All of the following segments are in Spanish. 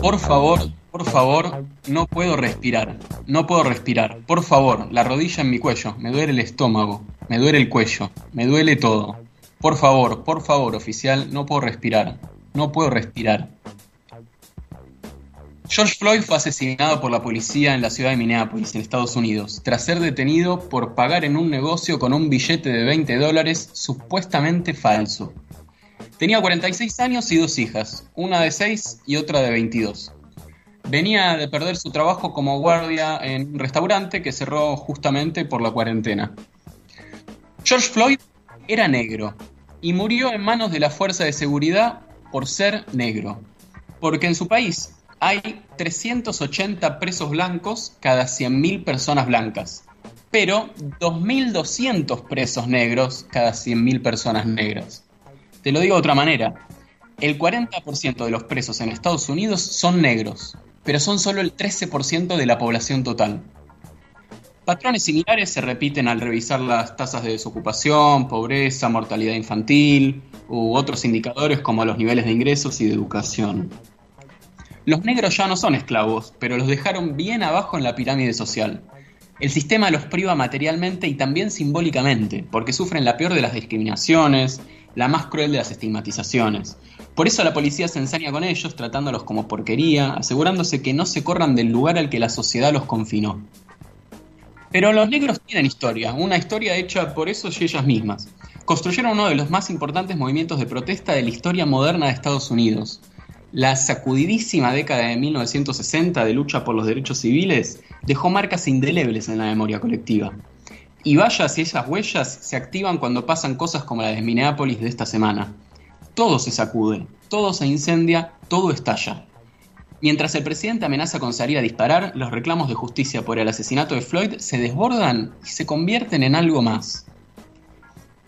Por favor, por favor, no puedo respirar. No puedo respirar. Por favor, la rodilla en mi cuello. Me duele el estómago. Me duele el cuello. Me duele todo. Por favor, por favor, oficial, no puedo respirar. No puedo respirar. George Floyd fue asesinado por la policía en la ciudad de Minneapolis, en Estados Unidos, tras ser detenido por pagar en un negocio con un billete de 20 dólares supuestamente falso. Tenía 46 años y dos hijas, una de 6 y otra de 22. Venía de perder su trabajo como guardia en un restaurante que cerró justamente por la cuarentena. George Floyd era negro y murió en manos de la fuerza de seguridad por ser negro. Porque en su país hay 380 presos blancos cada 100.000 personas blancas, pero 2.200 presos negros cada 100.000 personas negras. Te lo digo de otra manera, el 40% de los presos en Estados Unidos son negros, pero son solo el 13% de la población total. Patrones similares se repiten al revisar las tasas de desocupación, pobreza, mortalidad infantil u otros indicadores como los niveles de ingresos y de educación. Los negros ya no son esclavos, pero los dejaron bien abajo en la pirámide social. El sistema los priva materialmente y también simbólicamente, porque sufren la peor de las discriminaciones, la más cruel de las estigmatizaciones. Por eso la policía se ensaña con ellos, tratándolos como porquería, asegurándose que no se corran del lugar al que la sociedad los confinó. Pero los negros tienen historia, una historia hecha por esos y ellas mismas. Construyeron uno de los más importantes movimientos de protesta de la historia moderna de Estados Unidos. La sacudidísima década de 1960 de lucha por los derechos civiles dejó marcas indelebles en la memoria colectiva. Y vaya si esas huellas se activan cuando pasan cosas como la de Minneapolis de esta semana. Todo se sacude, todo se incendia, todo estalla. Mientras el presidente amenaza con salir a disparar, los reclamos de justicia por el asesinato de Floyd se desbordan y se convierten en algo más.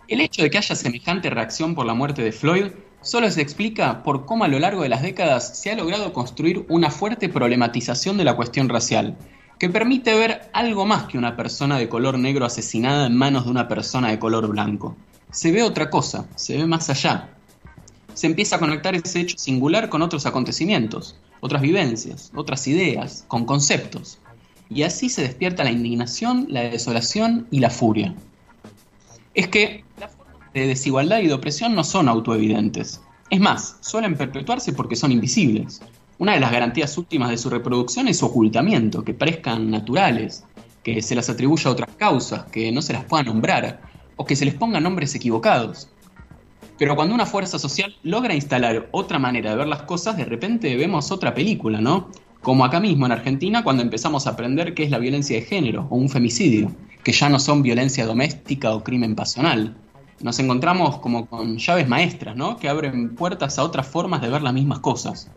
El hecho de que haya semejante reacción por la muerte de Floyd solo se explica por cómo a lo largo de las décadas se ha logrado construir una fuerte problematización de la cuestión racial, que permite ver algo más que una persona de color negro asesinada en manos de una persona de color blanco. Se ve otra cosa, se ve más allá. Se empieza a conectar ese hecho singular con otros acontecimientos, otras vivencias, otras ideas, con conceptos. Y así se despierta la indignación, la desolación y la furia. Es que de desigualdad y de opresión no son autoevidentes. Es más, suelen perpetuarse porque son invisibles. Una de las garantías últimas de su reproducción es su ocultamiento, que parezcan naturales, que se las atribuya a otras causas, que no se las pueda nombrar, o que se les pongan nombres equivocados. Pero cuando una fuerza social logra instalar otra manera de ver las cosas, de repente vemos otra película, ¿no? Como acá mismo en Argentina, cuando empezamos a aprender qué es la violencia de género o un femicidio, que ya no son violencia doméstica o crimen pasional, nos encontramos como con llaves maestras, ¿no? Que abren puertas a otras formas de ver las mismas cosas.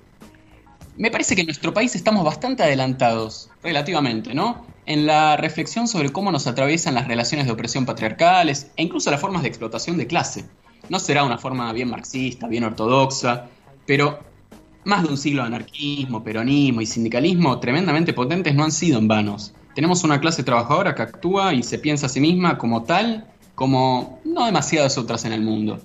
Me parece que en nuestro país estamos bastante adelantados, relativamente, ¿no? En la reflexión sobre cómo nos atraviesan las relaciones de opresión patriarcales e incluso las formas de explotación de clase. No será una forma bien marxista, bien ortodoxa, pero más de un siglo de anarquismo, peronismo y sindicalismo tremendamente potentes no han sido en vanos. Tenemos una clase trabajadora que actúa y se piensa a sí misma como tal como no demasiadas otras en el mundo.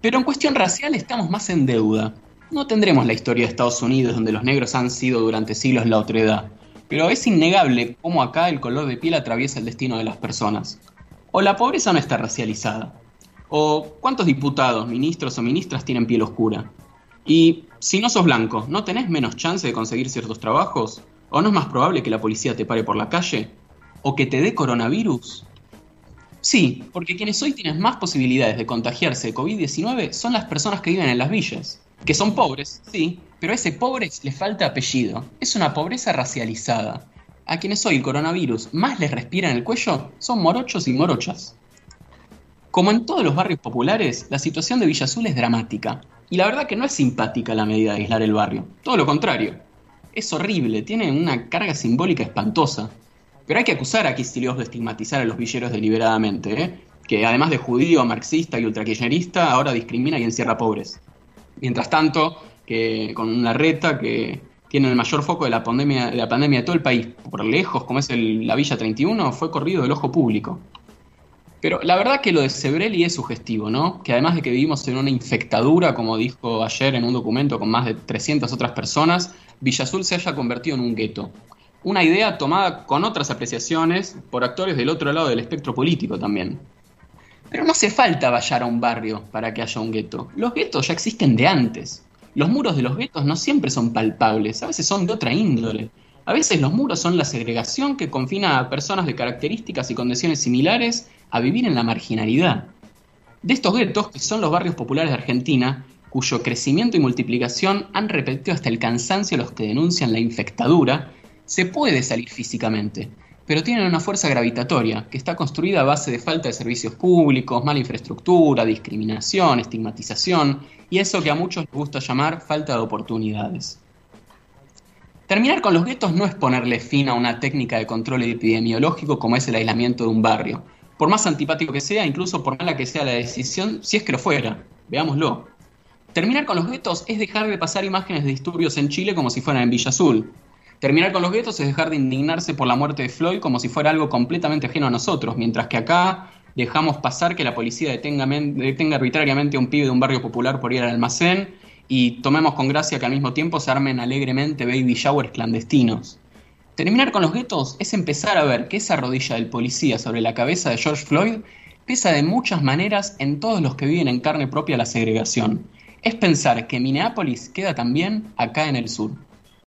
Pero en cuestión racial estamos más en deuda. No tendremos la historia de Estados Unidos donde los negros han sido durante siglos la otredad, pero es innegable cómo acá el color de piel atraviesa el destino de las personas. O la pobreza no está racializada. O cuántos diputados, ministros o ministras tienen piel oscura. Y si no sos blanco, ¿no tenés menos chance de conseguir ciertos trabajos? ¿O no es más probable que la policía te pare por la calle? ¿O que te dé coronavirus? Sí, porque quienes hoy tienen más posibilidades de contagiarse de COVID-19 son las personas que viven en las villas, que son pobres, sí, pero a ese pobre le falta apellido. Es una pobreza racializada. A quienes hoy el coronavirus más les respira en el cuello son morochos y morochas. Como en todos los barrios populares, la situación de Villa Azul es dramática. Y la verdad que no es simpática la medida de aislar el barrio. Todo lo contrario. Es horrible, tiene una carga simbólica espantosa. Pero hay que acusar a Kicillof de estigmatizar a los villeros deliberadamente, ¿eh? que además de judío, marxista y ultrakirchnerista, ahora discrimina y encierra pobres. Mientras tanto, que con una reta que tiene el mayor foco de la pandemia de, la pandemia de todo el país, por lejos, como es la Villa 31, fue corrido del ojo público. Pero la verdad que lo de Sebrelli es sugestivo, ¿no? Que además de que vivimos en una infectadura, como dijo ayer en un documento con más de 300 otras personas, Villa Azul se haya convertido en un gueto. Una idea tomada con otras apreciaciones por actores del otro lado del espectro político también. Pero no hace falta vallar a un barrio para que haya un gueto. Los guetos ya existen de antes. Los muros de los guetos no siempre son palpables, a veces son de otra índole. A veces los muros son la segregación que confina a personas de características y condiciones similares a vivir en la marginalidad. De estos guetos, que son los barrios populares de Argentina, cuyo crecimiento y multiplicación han repetido hasta el cansancio los que denuncian la infectadura, se puede salir físicamente, pero tienen una fuerza gravitatoria que está construida a base de falta de servicios públicos, mala infraestructura, discriminación, estigmatización y eso que a muchos les gusta llamar falta de oportunidades. Terminar con los guetos no es ponerle fin a una técnica de control epidemiológico como es el aislamiento de un barrio, por más antipático que sea, incluso por mala que sea la decisión, si es que lo fuera, veámoslo. Terminar con los guetos es dejar de pasar imágenes de disturbios en Chile como si fueran en Villa Azul, Terminar con los guetos es dejar de indignarse por la muerte de Floyd como si fuera algo completamente ajeno a nosotros, mientras que acá dejamos pasar que la policía detenga, arbitrariamente a un pibe de un barrio popular por ir al almacén y tomemos con gracia que al mismo tiempo se armen alegremente baby showers clandestinos. Terminar con los guetos es empezar a ver que esa rodilla del policía sobre la cabeza de George Floyd pesa de muchas maneras en todos los que viven en carne propia la segregación. Es pensar que Minneapolis queda también acá en el sur.